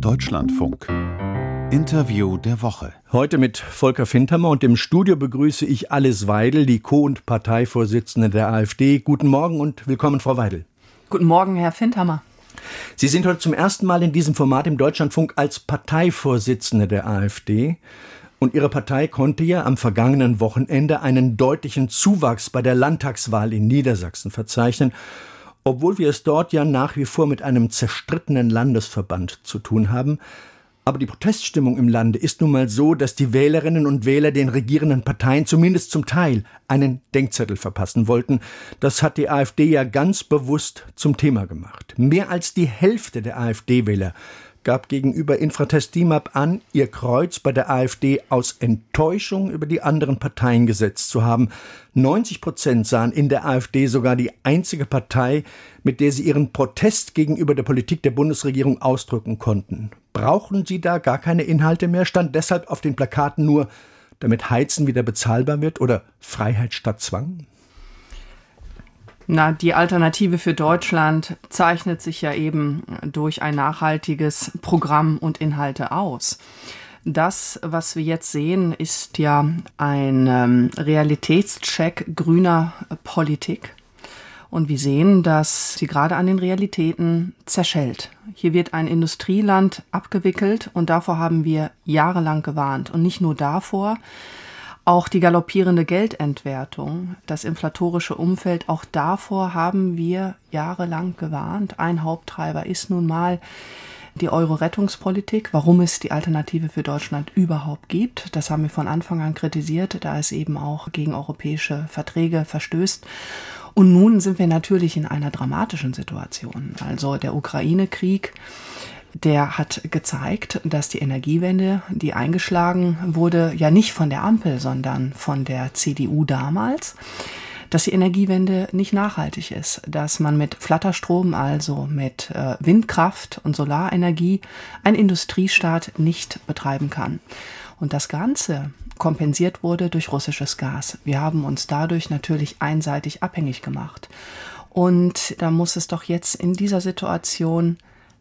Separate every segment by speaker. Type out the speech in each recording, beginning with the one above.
Speaker 1: Deutschlandfunk. Interview der Woche.
Speaker 2: Heute mit Volker Fintermer und im Studio begrüße ich Alice Weidel, die Co- und Parteivorsitzende der AfD. Guten Morgen und willkommen, Frau Weidel.
Speaker 3: Guten Morgen, Herr Fintermer.
Speaker 2: Sie sind heute zum ersten Mal in diesem Format im Deutschlandfunk als Parteivorsitzende der AfD. Und Ihre Partei konnte ja am vergangenen Wochenende einen deutlichen Zuwachs bei der Landtagswahl in Niedersachsen verzeichnen obwohl wir es dort ja nach wie vor mit einem zerstrittenen Landesverband zu tun haben. Aber die Proteststimmung im Lande ist nun mal so, dass die Wählerinnen und Wähler den regierenden Parteien zumindest zum Teil einen Denkzettel verpassen wollten. Das hat die AfD ja ganz bewusst zum Thema gemacht. Mehr als die Hälfte der AfD-Wähler gab gegenüber Infratest DIMAP an, ihr Kreuz bei der AfD aus Enttäuschung über die anderen Parteien gesetzt zu haben. 90 Prozent sahen in der AfD sogar die einzige Partei, mit der sie ihren Protest gegenüber der Politik der Bundesregierung ausdrücken konnten. Brauchen sie da gar keine Inhalte mehr? Stand deshalb auf den Plakaten nur, damit Heizen wieder bezahlbar wird oder Freiheit statt Zwang?
Speaker 3: Na, die Alternative für Deutschland zeichnet sich ja eben durch ein nachhaltiges Programm und Inhalte aus. Das, was wir jetzt sehen, ist ja ein ähm, Realitätscheck grüner Politik. Und wir sehen, dass sie gerade an den Realitäten zerschellt. Hier wird ein Industrieland abgewickelt und davor haben wir jahrelang gewarnt. Und nicht nur davor, auch die galoppierende Geldentwertung, das inflatorische Umfeld, auch davor haben wir jahrelang gewarnt. Ein Haupttreiber ist nun mal die Euro-Rettungspolitik, warum es die Alternative für Deutschland überhaupt gibt. Das haben wir von Anfang an kritisiert, da es eben auch gegen europäische Verträge verstößt. Und nun sind wir natürlich in einer dramatischen Situation. Also der Ukraine-Krieg der hat gezeigt, dass die Energiewende, die eingeschlagen wurde, ja nicht von der Ampel, sondern von der CDU damals, dass die Energiewende nicht nachhaltig ist, dass man mit Flatterstrom, also mit äh, Windkraft und Solarenergie, einen Industriestaat nicht betreiben kann. Und das Ganze kompensiert wurde durch russisches Gas. Wir haben uns dadurch natürlich einseitig abhängig gemacht. Und da muss es doch jetzt in dieser Situation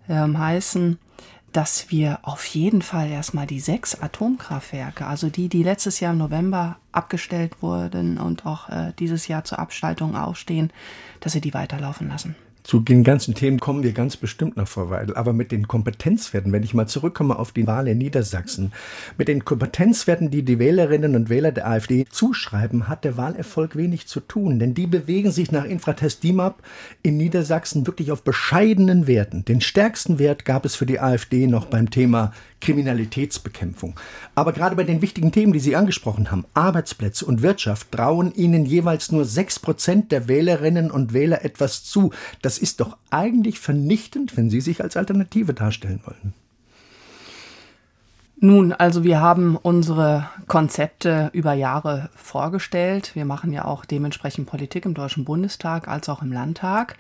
Speaker 3: ähm, heißen, dass wir auf jeden Fall erstmal die sechs Atomkraftwerke, also die, die letztes Jahr im November abgestellt wurden und auch äh, dieses Jahr zur Abschaltung aufstehen, dass wir die weiterlaufen lassen.
Speaker 2: Zu den ganzen Themen kommen wir ganz bestimmt noch, Frau Weidel. Aber mit den Kompetenzwerten, wenn ich mal zurückkomme auf die Wahl in Niedersachsen, mit den Kompetenzwerten, die die Wählerinnen und Wähler der AfD zuschreiben, hat der Wahlerfolg wenig zu tun. Denn die bewegen sich nach Infratest DIMAP in Niedersachsen wirklich auf bescheidenen Werten. Den stärksten Wert gab es für die AfD noch beim Thema Kriminalitätsbekämpfung. Aber gerade bei den wichtigen Themen, die Sie angesprochen haben, Arbeitsplätze und Wirtschaft, trauen Ihnen jeweils nur sechs Prozent der Wählerinnen und Wähler etwas zu. Das ist doch eigentlich vernichtend, wenn Sie sich als Alternative darstellen wollen.
Speaker 3: Nun, also wir haben unsere Konzepte über Jahre vorgestellt. Wir machen ja auch dementsprechend Politik im Deutschen Bundestag als auch im Landtag.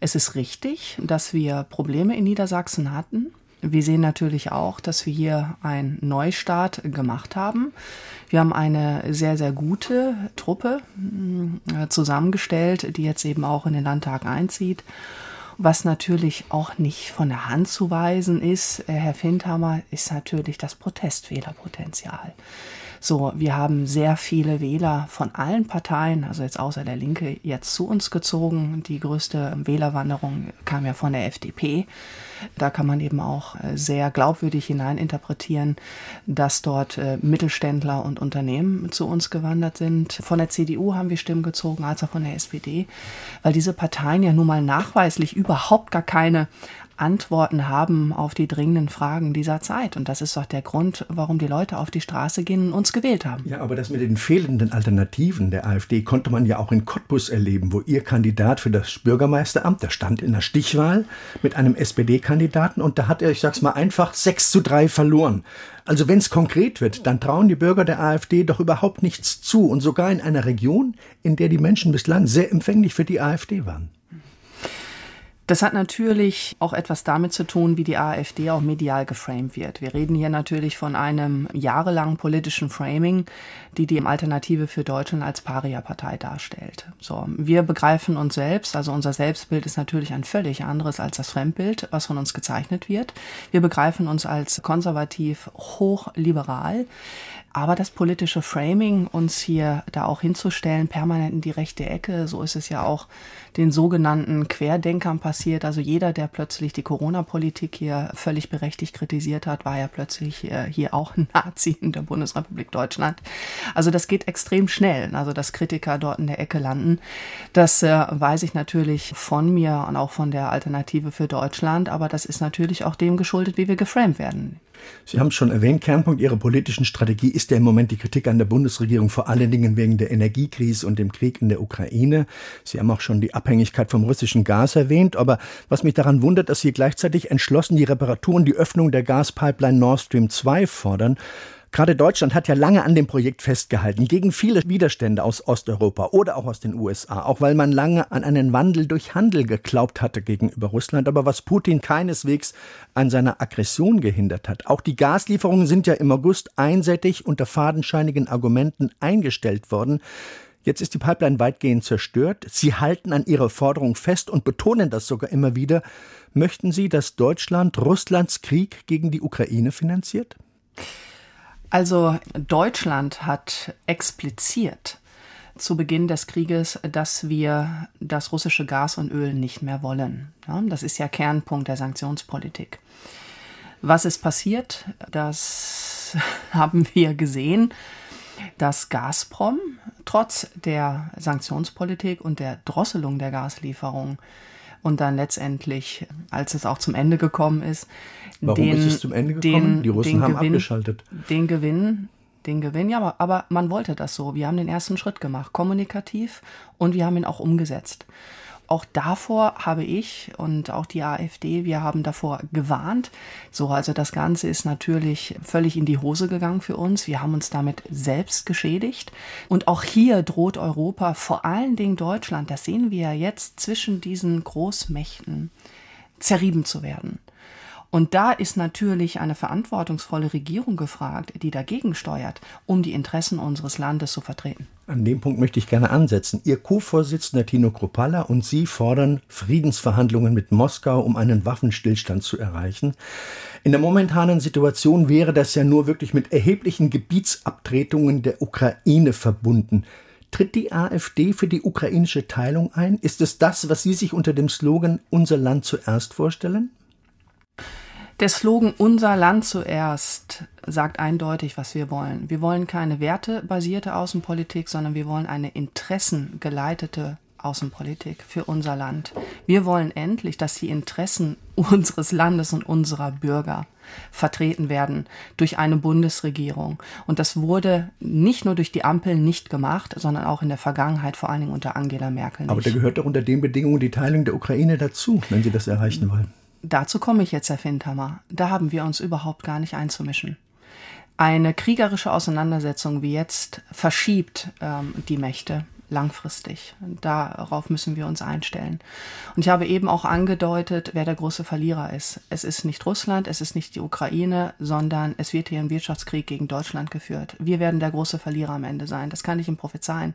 Speaker 3: Es ist richtig, dass wir Probleme in Niedersachsen hatten. Wir sehen natürlich auch, dass wir hier einen Neustart gemacht haben. Wir haben eine sehr, sehr gute Truppe äh, zusammengestellt, die jetzt eben auch in den Landtag einzieht. Was natürlich auch nicht von der Hand zu weisen ist, äh, Herr Findhammer, ist natürlich das Protestwählerpotenzial. So, wir haben sehr viele Wähler von allen Parteien, also jetzt außer der Linke, jetzt zu uns gezogen. Die größte Wählerwanderung kam ja von der FDP. Da kann man eben auch äh, sehr glaubwürdig hineininterpretieren, dass dort äh, Mittelständler und Unternehmen zu uns gewandert sind. Von der CDU haben wir Stimmen gezogen, als auch von der SPD, weil diese Parteien ja nun mal nachweislich überhaupt gar keine Antworten haben auf die dringenden Fragen dieser Zeit. Und das ist doch der Grund, warum die Leute auf die Straße gehen und uns gewählt haben.
Speaker 2: Ja, aber das mit den fehlenden Alternativen der AfD konnte man ja auch in Cottbus erleben, wo ihr Kandidat für das Bürgermeisteramt, der stand in der Stichwahl mit einem SPD-Kandidaten und da hat er, ich sag's mal einfach, 6 zu 3 verloren. Also wenn es konkret wird, dann trauen die Bürger der AfD doch überhaupt nichts zu und sogar in einer Region, in der die Menschen bislang sehr empfänglich für die AfD waren.
Speaker 3: Das hat natürlich auch etwas damit zu tun, wie die AfD auch medial geframed wird. Wir reden hier natürlich von einem jahrelangen politischen Framing, die die Alternative für Deutschland als Paria-Partei darstellt. So, wir begreifen uns selbst, also unser Selbstbild ist natürlich ein völlig anderes als das Fremdbild, was von uns gezeichnet wird. Wir begreifen uns als konservativ hochliberal. Aber das politische Framing, uns hier da auch hinzustellen, permanent in die rechte Ecke, so ist es ja auch den sogenannten Querdenkern passiert. Also jeder, der plötzlich die Corona-Politik hier völlig berechtigt kritisiert hat, war ja plötzlich äh, hier auch ein Nazi in der Bundesrepublik Deutschland. Also das geht extrem schnell, also dass Kritiker dort in der Ecke landen. Das äh, weiß ich natürlich von mir und auch von der Alternative für Deutschland, aber das ist natürlich auch dem geschuldet, wie wir geframed werden.
Speaker 2: Sie haben es schon erwähnt, Kernpunkt Ihrer politischen Strategie ist ja im Moment die Kritik an der Bundesregierung, vor allen Dingen wegen der Energiekrise und dem Krieg in der Ukraine. Sie haben auch schon die Abhängigkeit vom russischen Gas erwähnt, aber was mich daran wundert, dass Sie gleichzeitig entschlossen die Reparatur und die Öffnung der Gaspipeline Nord Stream 2 fordern. Gerade Deutschland hat ja lange an dem Projekt festgehalten, gegen viele Widerstände aus Osteuropa oder auch aus den USA, auch weil man lange an einen Wandel durch Handel geglaubt hatte gegenüber Russland, aber was Putin keineswegs an seiner Aggression gehindert hat. Auch die Gaslieferungen sind ja im August einseitig unter fadenscheinigen Argumenten eingestellt worden. Jetzt ist die Pipeline weitgehend zerstört. Sie halten an ihrer Forderung fest und betonen das sogar immer wieder. Möchten Sie, dass Deutschland Russlands Krieg gegen die Ukraine finanziert?
Speaker 3: Also Deutschland hat expliziert zu Beginn des Krieges, dass wir das russische Gas und Öl nicht mehr wollen. Ja, das ist ja Kernpunkt der Sanktionspolitik. Was ist passiert? Das haben wir gesehen, dass Gazprom trotz der Sanktionspolitik und der Drosselung der Gaslieferung und dann letztendlich, als es auch zum Ende gekommen ist,
Speaker 2: Warum den, ist es zum Ende gekommen? Den, Die Russen haben
Speaker 3: Gewinn,
Speaker 2: abgeschaltet.
Speaker 3: Den Gewinn, den Gewinn, ja, aber, aber man wollte das so. Wir haben den ersten Schritt gemacht, kommunikativ, und wir haben ihn auch umgesetzt. Auch davor habe ich und auch die AfD, wir haben davor gewarnt. So, also das Ganze ist natürlich völlig in die Hose gegangen für uns. Wir haben uns damit selbst geschädigt. Und auch hier droht Europa, vor allen Dingen Deutschland, das sehen wir ja jetzt zwischen diesen Großmächten, zerrieben zu werden. Und da ist natürlich eine verantwortungsvolle Regierung gefragt, die dagegen steuert, um die Interessen unseres Landes zu vertreten.
Speaker 2: An dem Punkt möchte ich gerne ansetzen. Ihr Co-Vorsitzender Tino Kropalla und Sie fordern Friedensverhandlungen mit Moskau, um einen Waffenstillstand zu erreichen. In der momentanen Situation wäre das ja nur wirklich mit erheblichen Gebietsabtretungen der Ukraine verbunden. Tritt die AfD für die ukrainische Teilung ein? Ist es das, was Sie sich unter dem Slogan Unser Land zuerst vorstellen?
Speaker 3: Der Slogan Unser Land zuerst sagt eindeutig, was wir wollen. Wir wollen keine wertebasierte Außenpolitik, sondern wir wollen eine interessengeleitete Außenpolitik für unser Land. Wir wollen endlich, dass die Interessen unseres Landes und unserer Bürger vertreten werden durch eine Bundesregierung. Und das wurde nicht nur durch die Ampel nicht gemacht, sondern auch in der Vergangenheit, vor allen Dingen unter Angela Merkel. Nicht.
Speaker 2: Aber da gehört doch unter den Bedingungen die Teilung der Ukraine dazu, wenn Sie das erreichen wollen.
Speaker 3: Dazu komme ich jetzt, Herr Findhammer. Da haben wir uns überhaupt gar nicht einzumischen. Eine kriegerische Auseinandersetzung wie jetzt verschiebt ähm, die Mächte langfristig. Darauf müssen wir uns einstellen. Und ich habe eben auch angedeutet, wer der große Verlierer ist. Es ist nicht Russland, es ist nicht die Ukraine, sondern es wird hier ein Wirtschaftskrieg gegen Deutschland geführt. Wir werden der große Verlierer am Ende sein. Das kann ich ihm prophezeien,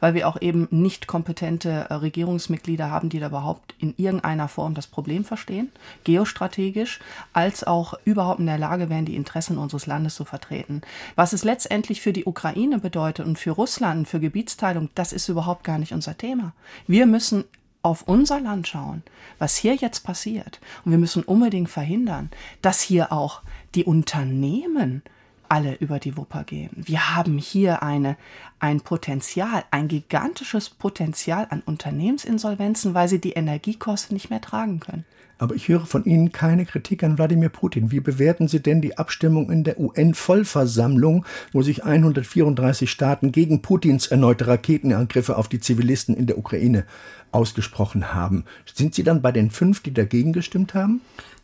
Speaker 3: weil wir auch eben nicht kompetente äh, Regierungsmitglieder haben, die da überhaupt in irgendeiner Form das Problem verstehen, geostrategisch, als auch überhaupt in der Lage wären, die Interessen unseres Landes zu vertreten. Was es letztendlich für die Ukraine bedeutet und für Russland, für Gebietsteilung, das das ist überhaupt gar nicht unser Thema. Wir müssen auf unser Land schauen, was hier jetzt passiert. Und wir müssen unbedingt verhindern, dass hier auch die Unternehmen alle über die Wupper gehen. Wir haben hier eine, ein Potenzial, ein gigantisches Potenzial an Unternehmensinsolvenzen, weil sie die Energiekosten nicht mehr tragen können.
Speaker 2: Aber ich höre von Ihnen keine Kritik an Wladimir Putin. Wie bewerten Sie denn die Abstimmung in der UN-Vollversammlung, wo sich 134 Staaten gegen Putins erneute Raketenangriffe auf die Zivilisten in der Ukraine ausgesprochen haben? Sind Sie dann bei den fünf, die dagegen gestimmt haben?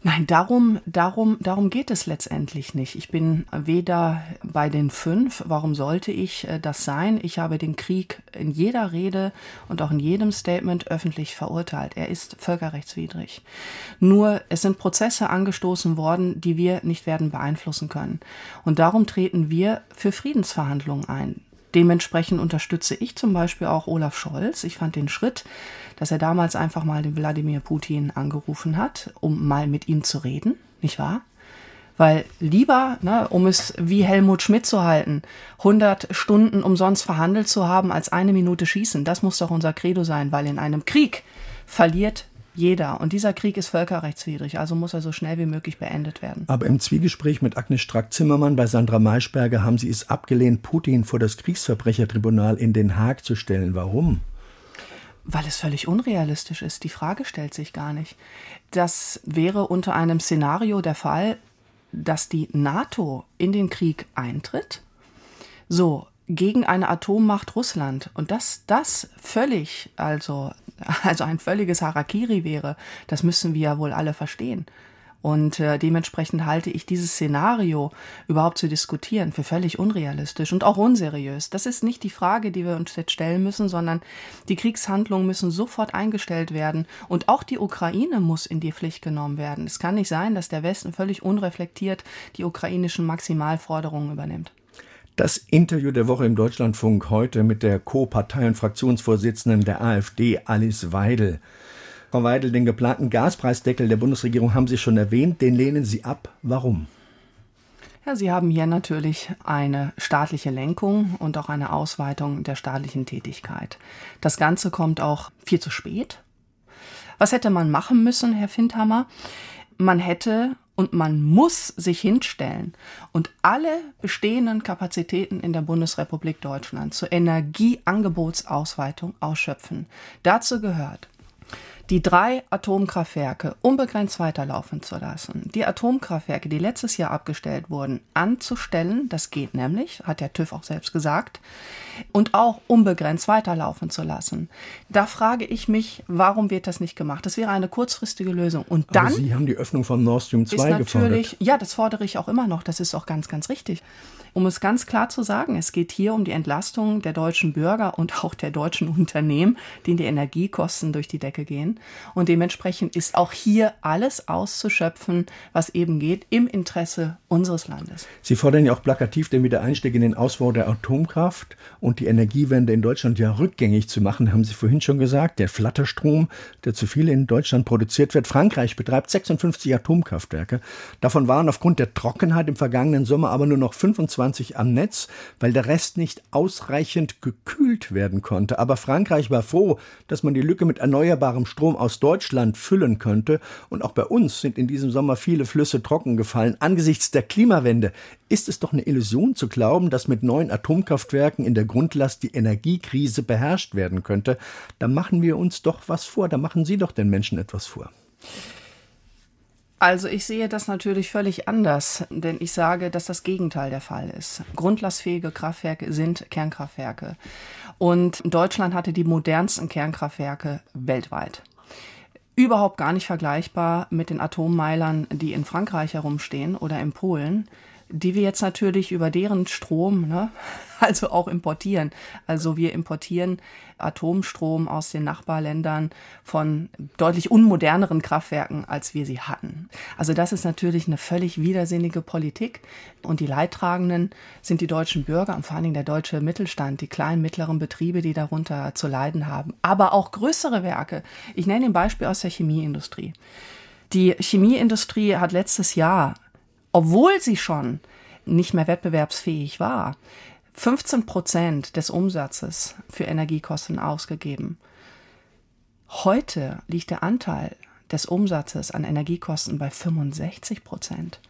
Speaker 3: Nein, darum, darum, darum geht es letztendlich nicht. Ich bin weder bei den fünf, warum sollte ich äh, das sein? Ich habe den Krieg in jeder Rede und auch in jedem Statement öffentlich verurteilt. Er ist völkerrechtswidrig. Nur es sind Prozesse angestoßen worden, die wir nicht werden beeinflussen können. Und darum treten wir für Friedensverhandlungen ein. Dementsprechend unterstütze ich zum Beispiel auch Olaf Scholz. Ich fand den Schritt, dass er damals einfach mal den Wladimir Putin angerufen hat, um mal mit ihm zu reden, nicht wahr? Weil lieber, ne, um es wie Helmut Schmidt zu halten, 100 Stunden umsonst verhandelt zu haben, als eine Minute schießen, das muss doch unser Credo sein, weil in einem Krieg verliert jeder. Und dieser Krieg ist völkerrechtswidrig, also muss er so schnell wie möglich beendet werden.
Speaker 2: Aber im Zwiegespräch mit Agnes Strack-Zimmermann bei Sandra Maischberger haben Sie es abgelehnt, Putin vor das Kriegsverbrechertribunal in Den Haag zu stellen. Warum?
Speaker 3: Weil es völlig unrealistisch ist. Die Frage stellt sich gar nicht. Das wäre unter einem Szenario der Fall, dass die NATO in den Krieg eintritt. So, gegen eine Atommacht Russland und dass das völlig, also, also ein völliges Harakiri wäre, das müssen wir ja wohl alle verstehen. Und äh, dementsprechend halte ich dieses Szenario überhaupt zu diskutieren für völlig unrealistisch und auch unseriös. Das ist nicht die Frage, die wir uns jetzt stellen müssen, sondern die Kriegshandlungen müssen sofort eingestellt werden und auch die Ukraine muss in die Pflicht genommen werden. Es kann nicht sein, dass der Westen völlig unreflektiert die ukrainischen Maximalforderungen übernimmt.
Speaker 2: Das Interview der Woche im Deutschlandfunk heute mit der Co-Partei- und Fraktionsvorsitzenden der AfD, Alice Weidel. Frau Weidel, den geplanten Gaspreisdeckel der Bundesregierung haben Sie schon erwähnt. Den lehnen Sie ab. Warum?
Speaker 3: Ja, Sie haben hier natürlich eine staatliche Lenkung und auch eine Ausweitung der staatlichen Tätigkeit. Das Ganze kommt auch viel zu spät. Was hätte man machen müssen, Herr Findhammer? Man hätte und man muss sich hinstellen und alle bestehenden Kapazitäten in der Bundesrepublik Deutschland zur Energieangebotsausweitung ausschöpfen. Dazu gehört die drei Atomkraftwerke unbegrenzt weiterlaufen zu lassen, die Atomkraftwerke, die letztes Jahr abgestellt wurden, anzustellen, das geht nämlich, hat der TÜV auch selbst gesagt, und auch unbegrenzt weiterlaufen zu lassen. Da frage ich mich, warum wird das nicht gemacht? Das wäre eine kurzfristige Lösung. Und dann. Aber
Speaker 2: Sie haben die Öffnung von Nord Stream 2
Speaker 3: ist natürlich, gefordert. Ja, das fordere ich auch immer noch. Das ist auch ganz, ganz richtig. Um es ganz klar zu sagen, es geht hier um die Entlastung der deutschen Bürger und auch der deutschen Unternehmen, denen die Energiekosten durch die Decke gehen. Und dementsprechend ist auch hier alles auszuschöpfen, was eben geht, im Interesse unseres Landes.
Speaker 2: Sie fordern ja auch plakativ den Wiedereinstieg in den Ausbau der Atomkraft und die Energiewende in Deutschland ja rückgängig zu machen, haben Sie vorhin schon gesagt. Der Flatterstrom, der zu viel in Deutschland produziert wird. Frankreich betreibt 56 Atomkraftwerke. Davon waren aufgrund der Trockenheit im vergangenen Sommer aber nur noch 25 24 am Netz, weil der Rest nicht ausreichend gekühlt werden konnte. Aber Frankreich war froh, dass man die Lücke mit erneuerbarem Strom aus Deutschland füllen könnte. Und auch bei uns sind in diesem Sommer viele Flüsse trocken gefallen. Angesichts der Klimawende ist es doch eine Illusion zu glauben, dass mit neuen Atomkraftwerken in der Grundlast die Energiekrise beherrscht werden könnte. Da machen wir uns doch was vor. Da machen Sie doch den Menschen etwas vor.
Speaker 3: Also ich sehe das natürlich völlig anders, denn ich sage, dass das Gegenteil der Fall ist. Grundlastfähige Kraftwerke sind Kernkraftwerke. Und Deutschland hatte die modernsten Kernkraftwerke weltweit. Überhaupt gar nicht vergleichbar mit den Atommeilern, die in Frankreich herumstehen oder in Polen die wir jetzt natürlich über deren Strom, ne, also auch importieren. Also wir importieren Atomstrom aus den Nachbarländern von deutlich unmoderneren Kraftwerken, als wir sie hatten. Also das ist natürlich eine völlig widersinnige Politik. Und die Leidtragenden sind die deutschen Bürger und vor allen Dingen der deutsche Mittelstand, die kleinen, mittleren Betriebe, die darunter zu leiden haben. Aber auch größere Werke. Ich nenne ein Beispiel aus der Chemieindustrie. Die Chemieindustrie hat letztes Jahr obwohl sie schon nicht mehr wettbewerbsfähig war, 15 Prozent des Umsatzes für Energiekosten ausgegeben. Heute liegt der Anteil des Umsatzes an Energiekosten bei 65 Prozent.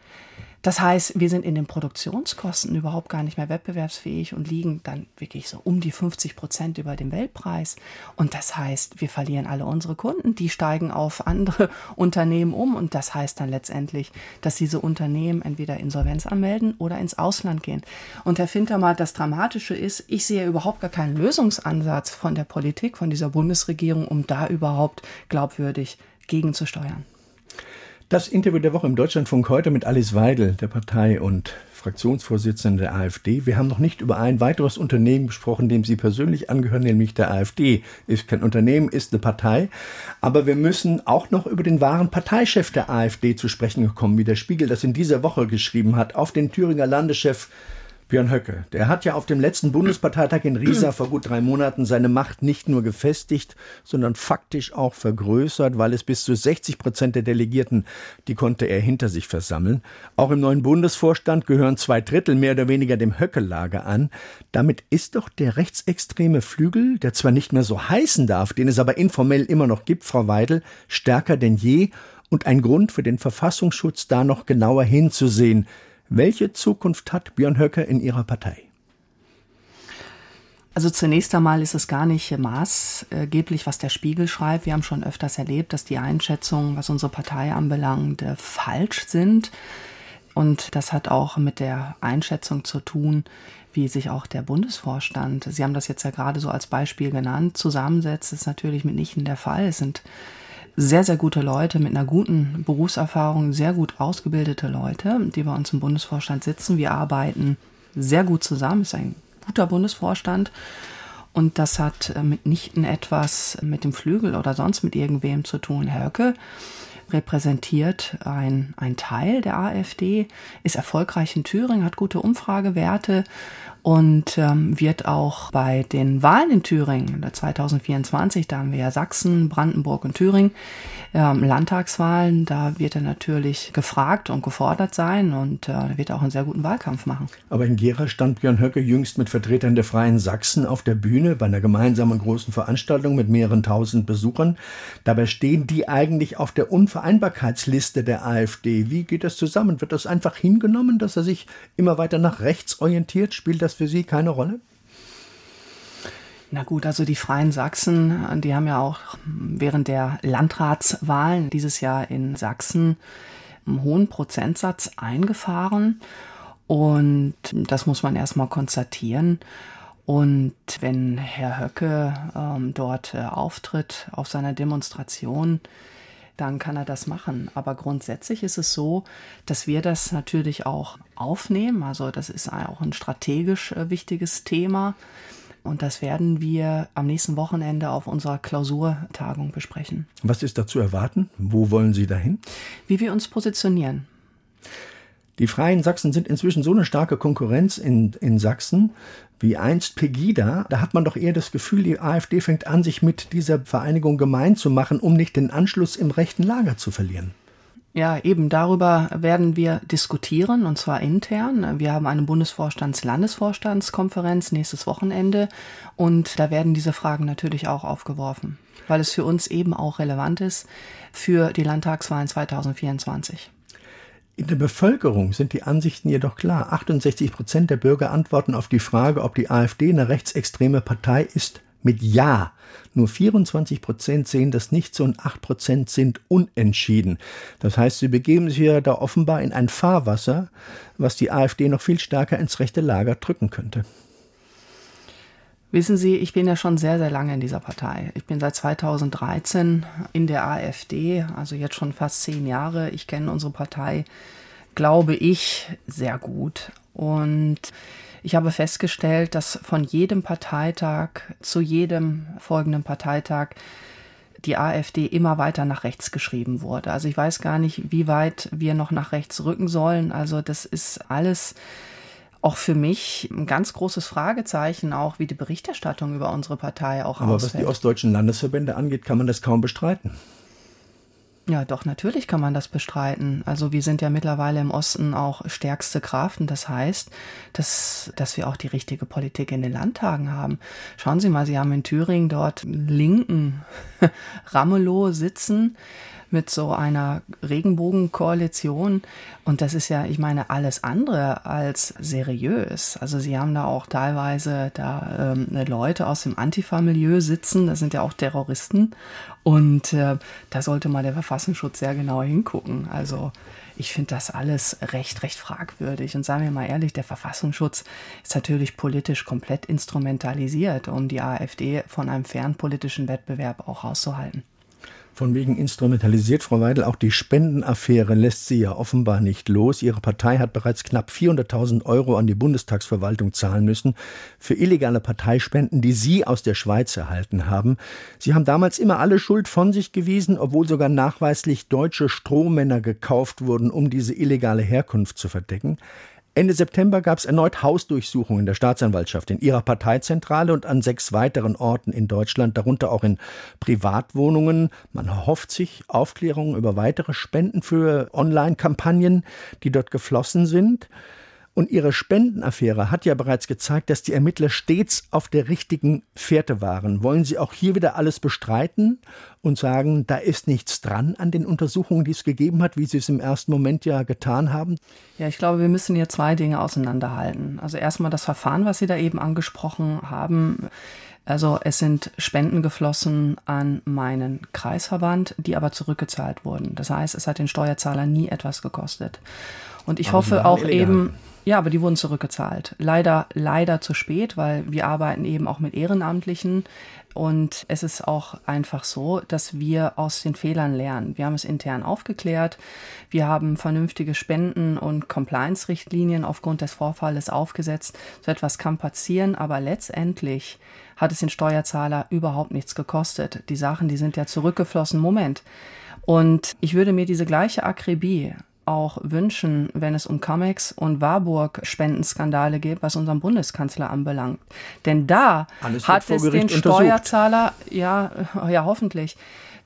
Speaker 3: Das heißt, wir sind in den Produktionskosten überhaupt gar nicht mehr wettbewerbsfähig und liegen dann wirklich so um die 50 Prozent über dem Weltpreis. Und das heißt, wir verlieren alle unsere Kunden, die steigen auf andere Unternehmen um. Und das heißt dann letztendlich, dass diese Unternehmen entweder Insolvenz anmelden oder ins Ausland gehen. Und Herr Fintermann, das Dramatische ist, ich sehe überhaupt gar keinen Lösungsansatz von der Politik, von dieser Bundesregierung, um da überhaupt glaubwürdig gegenzusteuern.
Speaker 2: Das Interview der Woche im Deutschlandfunk heute mit Alice Weidel, der Partei und Fraktionsvorsitzenden der AfD. Wir haben noch nicht über ein weiteres Unternehmen gesprochen, dem Sie persönlich angehören, nämlich der AfD. Ist kein Unternehmen, ist eine Partei. Aber wir müssen auch noch über den wahren Parteichef der AfD zu sprechen kommen, wie der Spiegel das in dieser Woche geschrieben hat, auf den Thüringer Landeschef Björn Höcke, der hat ja auf dem letzten Bundesparteitag in Riesa vor gut drei Monaten seine Macht nicht nur gefestigt, sondern faktisch auch vergrößert, weil es bis zu 60 Prozent der Delegierten, die konnte er hinter sich versammeln. Auch im neuen Bundesvorstand gehören zwei Drittel mehr oder weniger dem Höcke-Lager an. Damit ist doch der rechtsextreme Flügel, der zwar nicht mehr so heißen darf, den es aber informell immer noch gibt, Frau Weidel, stärker denn je und ein Grund für den Verfassungsschutz, da noch genauer hinzusehen. Welche Zukunft hat Björn Höcke in Ihrer Partei?
Speaker 3: Also zunächst einmal ist es gar nicht maßgeblich, was der Spiegel schreibt. Wir haben schon öfters erlebt, dass die Einschätzungen, was unsere Partei anbelangt, äh, falsch sind. Und das hat auch mit der Einschätzung zu tun, wie sich auch der Bundesvorstand, Sie haben das jetzt ja gerade so als Beispiel genannt, zusammensetzt. Das ist natürlich mitnichten der Fall. Es sind sehr, sehr gute Leute mit einer guten Berufserfahrung, sehr gut ausgebildete Leute, die bei uns im Bundesvorstand sitzen. Wir arbeiten sehr gut zusammen, ist ein guter Bundesvorstand. Und das hat äh, mitnichten etwas mit dem Flügel oder sonst mit irgendwem zu tun. Herr Höcke repräsentiert ein, ein Teil der AfD, ist erfolgreich in Thüringen, hat gute Umfragewerte und ähm, wird auch bei den Wahlen in Thüringen 2024, da haben wir ja Sachsen, Brandenburg und Thüringen, ähm, Landtagswahlen, da wird er natürlich gefragt und gefordert sein und äh, wird auch einen sehr guten Wahlkampf machen.
Speaker 2: Aber in Gera stand Björn Höcke jüngst mit Vertretern der Freien Sachsen auf der Bühne bei einer gemeinsamen großen Veranstaltung mit mehreren tausend Besuchern. Dabei stehen die eigentlich auf der Unvereinbarkeitsliste der AfD. Wie geht das zusammen? Wird das einfach hingenommen, dass er sich immer weiter nach rechts orientiert? Spielt das für Sie keine Rolle?
Speaker 3: Na gut, also die Freien Sachsen, die haben ja auch während der Landratswahlen dieses Jahr in Sachsen einen hohen Prozentsatz eingefahren. Und das muss man erstmal konstatieren. Und wenn Herr Höcke ähm, dort äh, auftritt auf seiner Demonstration, dann kann er das machen. Aber grundsätzlich ist es so, dass wir das natürlich auch aufnehmen. Also das ist auch ein strategisch äh, wichtiges Thema. Und das werden wir am nächsten Wochenende auf unserer Klausurtagung besprechen.
Speaker 2: Was ist da zu erwarten? Wo wollen Sie dahin?
Speaker 3: Wie wir uns positionieren.
Speaker 2: Die Freien Sachsen sind inzwischen so eine starke Konkurrenz in, in Sachsen wie einst Pegida. Da hat man doch eher das Gefühl, die AfD fängt an, sich mit dieser Vereinigung gemein zu machen, um nicht den Anschluss im rechten Lager zu verlieren.
Speaker 3: Ja, eben darüber werden wir diskutieren und zwar intern. Wir haben eine Bundesvorstands-Landesvorstandskonferenz nächstes Wochenende und da werden diese Fragen natürlich auch aufgeworfen, weil es für uns eben auch relevant ist für die Landtagswahlen 2024.
Speaker 2: In der Bevölkerung sind die Ansichten jedoch klar. 68 Prozent der Bürger antworten auf die Frage, ob die AfD eine rechtsextreme Partei ist, mit Ja. Nur 24 Prozent sehen das nicht so und 8 Prozent sind unentschieden. Das heißt, sie begeben sich ja da offenbar in ein Fahrwasser, was die AfD noch viel stärker ins rechte Lager drücken könnte.
Speaker 3: Wissen Sie, ich bin ja schon sehr, sehr lange in dieser Partei. Ich bin seit 2013 in der AfD, also jetzt schon fast zehn Jahre. Ich kenne unsere Partei, glaube ich, sehr gut. Und ich habe festgestellt, dass von jedem Parteitag zu jedem folgenden Parteitag die AfD immer weiter nach rechts geschrieben wurde. Also ich weiß gar nicht, wie weit wir noch nach rechts rücken sollen. Also das ist alles auch für mich ein ganz großes Fragezeichen, auch wie die Berichterstattung über unsere Partei auch
Speaker 2: Aber ausfällt. was die ostdeutschen Landesverbände angeht, kann man das kaum bestreiten.
Speaker 3: Ja, doch, natürlich kann man das bestreiten. Also wir sind ja mittlerweile im Osten auch stärkste Kraft und das heißt, dass, dass wir auch die richtige Politik in den Landtagen haben. Schauen Sie mal, Sie haben in Thüringen dort linken Ramelow sitzen, mit so einer Regenbogenkoalition. Und das ist ja, ich meine, alles andere als seriös. Also sie haben da auch teilweise da ähm, Leute aus dem Antifa-Milieu sitzen, das sind ja auch Terroristen. Und äh, da sollte mal der Verfassungsschutz sehr genau hingucken. Also ich finde das alles recht, recht fragwürdig. Und sagen wir mal ehrlich, der Verfassungsschutz ist natürlich politisch komplett instrumentalisiert, um die AfD von einem fairen politischen Wettbewerb auch rauszuhalten.
Speaker 2: Von wegen instrumentalisiert, Frau Weidel, auch die Spendenaffäre lässt sie ja offenbar nicht los. Ihre Partei hat bereits knapp 400.000 Euro an die Bundestagsverwaltung zahlen müssen für illegale Parteispenden, die Sie aus der Schweiz erhalten haben. Sie haben damals immer alle Schuld von sich gewiesen, obwohl sogar nachweislich deutsche Strohmänner gekauft wurden, um diese illegale Herkunft zu verdecken. Ende September gab es erneut Hausdurchsuchungen der Staatsanwaltschaft in ihrer Parteizentrale und an sechs weiteren Orten in Deutschland, darunter auch in Privatwohnungen. Man erhofft sich Aufklärungen über weitere Spenden für Online-Kampagnen, die dort geflossen sind. Und ihre Spendenaffäre hat ja bereits gezeigt, dass die Ermittler stets auf der richtigen Fährte waren. Wollen Sie auch hier wieder alles bestreiten und sagen, da ist nichts dran an den Untersuchungen, die es gegeben hat, wie Sie es im ersten Moment ja getan haben?
Speaker 3: Ja, ich glaube, wir müssen hier zwei Dinge auseinanderhalten. Also erstmal das Verfahren, was Sie da eben angesprochen haben. Also es sind Spenden geflossen an meinen Kreisverband, die aber zurückgezahlt wurden. Das heißt, es hat den Steuerzahler nie etwas gekostet. Und ich aber hoffe auch illegal. eben, ja, aber die wurden zurückgezahlt. Leider, leider zu spät, weil wir arbeiten eben auch mit Ehrenamtlichen. Und es ist auch einfach so, dass wir aus den Fehlern lernen. Wir haben es intern aufgeklärt. Wir haben vernünftige Spenden- und Compliance-Richtlinien aufgrund des Vorfalles aufgesetzt. So etwas kann passieren, aber letztendlich hat es den Steuerzahler überhaupt nichts gekostet. Die Sachen, die sind ja zurückgeflossen. Moment. Und ich würde mir diese gleiche Akribie auch wünschen, wenn es um Comex und Warburg Spendenskandale geht, was unseren Bundeskanzler anbelangt. Denn da hat es den Steuerzahler, ja, ja, hoffentlich,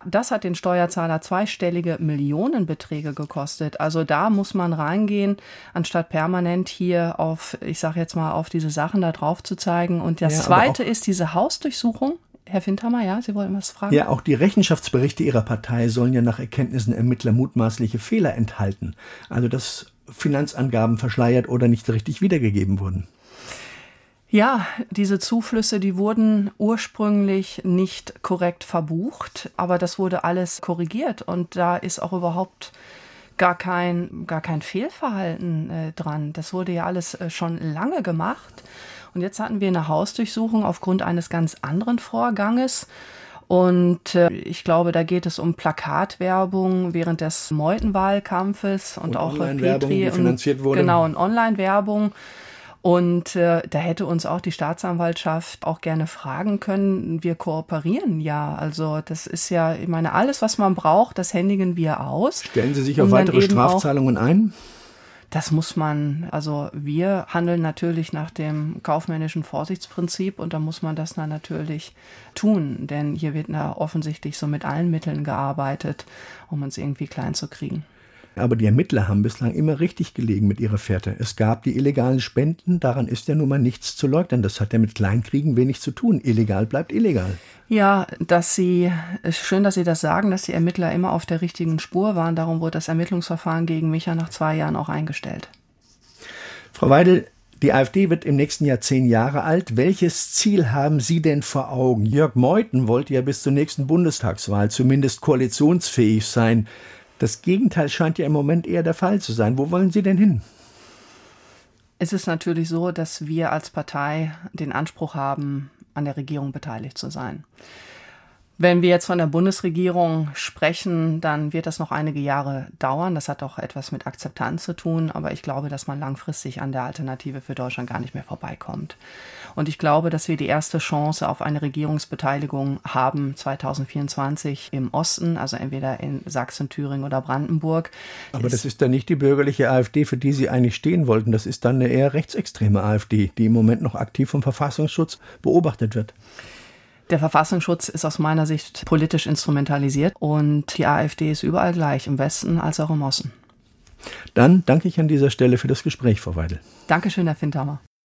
Speaker 3: das hat den Steuerzahler zweistellige Millionenbeträge gekostet. Also da muss man reingehen, anstatt permanent hier auf, ich sage jetzt mal, auf diese Sachen da drauf zu zeigen. Und das ja, Zweite ist diese Hausdurchsuchung. Herr Windhammer, ja, Sie wollten was fragen?
Speaker 2: Ja, auch die Rechenschaftsberichte Ihrer Partei sollen ja nach Erkenntnissen Ermittler mutmaßliche Fehler enthalten. Also dass Finanzangaben verschleiert oder nicht richtig wiedergegeben wurden.
Speaker 3: Ja, diese Zuflüsse, die wurden ursprünglich nicht korrekt verbucht, aber das wurde alles korrigiert und da ist auch überhaupt gar kein, gar kein Fehlverhalten äh, dran. Das wurde ja alles äh, schon lange gemacht. Und jetzt hatten wir eine Hausdurchsuchung aufgrund eines ganz anderen Vorganges. Und äh, ich glaube, da geht es um Plakatwerbung während des Meutenwahlkampfes und, und auch
Speaker 2: Petri die finanziert wurde.
Speaker 3: Genau, und Online-Werbung. Und äh, da hätte uns auch die Staatsanwaltschaft auch gerne fragen können. Wir kooperieren ja. Also das ist ja, ich meine, alles, was man braucht, das händigen wir aus.
Speaker 2: Stellen Sie sich auf weitere Strafzahlungen ein?
Speaker 3: Das muss man, also wir handeln natürlich nach dem kaufmännischen Vorsichtsprinzip und da muss man das dann natürlich tun, denn hier wird da offensichtlich so mit allen Mitteln gearbeitet, um uns irgendwie klein zu kriegen.
Speaker 2: Aber die Ermittler haben bislang immer richtig gelegen mit ihrer Fährte. Es gab die illegalen Spenden, daran ist ja nun mal nichts zu leugnen. Das hat ja mit Kleinkriegen wenig zu tun. Illegal bleibt illegal.
Speaker 3: Ja, dass Sie, schön, dass Sie das sagen, dass die Ermittler immer auf der richtigen Spur waren. Darum wurde das Ermittlungsverfahren gegen mich ja nach zwei Jahren auch eingestellt.
Speaker 2: Frau Weidel, die AfD wird im nächsten Jahr zehn Jahre alt. Welches Ziel haben Sie denn vor Augen? Jörg Meuthen wollte ja bis zur nächsten Bundestagswahl zumindest koalitionsfähig sein. Das Gegenteil scheint ja im Moment eher der Fall zu sein. Wo wollen Sie denn hin?
Speaker 3: Es ist natürlich so, dass wir als Partei den Anspruch haben, an der Regierung beteiligt zu sein. Wenn wir jetzt von der Bundesregierung sprechen, dann wird das noch einige Jahre dauern. Das hat auch etwas mit Akzeptanz zu tun, aber ich glaube, dass man langfristig an der Alternative für Deutschland gar nicht mehr vorbeikommt. Und ich glaube, dass wir die erste Chance auf eine Regierungsbeteiligung haben 2024 im Osten, also entweder in Sachsen, Thüringen oder Brandenburg.
Speaker 2: Aber das ist dann nicht die bürgerliche AfD, für die Sie eigentlich stehen wollten. Das ist dann eine eher rechtsextreme AfD, die im Moment noch aktiv vom Verfassungsschutz beobachtet wird.
Speaker 3: Der Verfassungsschutz ist aus meiner Sicht politisch instrumentalisiert und die AfD ist überall gleich, im Westen als auch im Osten.
Speaker 2: Dann danke ich an dieser Stelle für das Gespräch, Frau Weidel.
Speaker 3: Dankeschön, Herr Findhammer.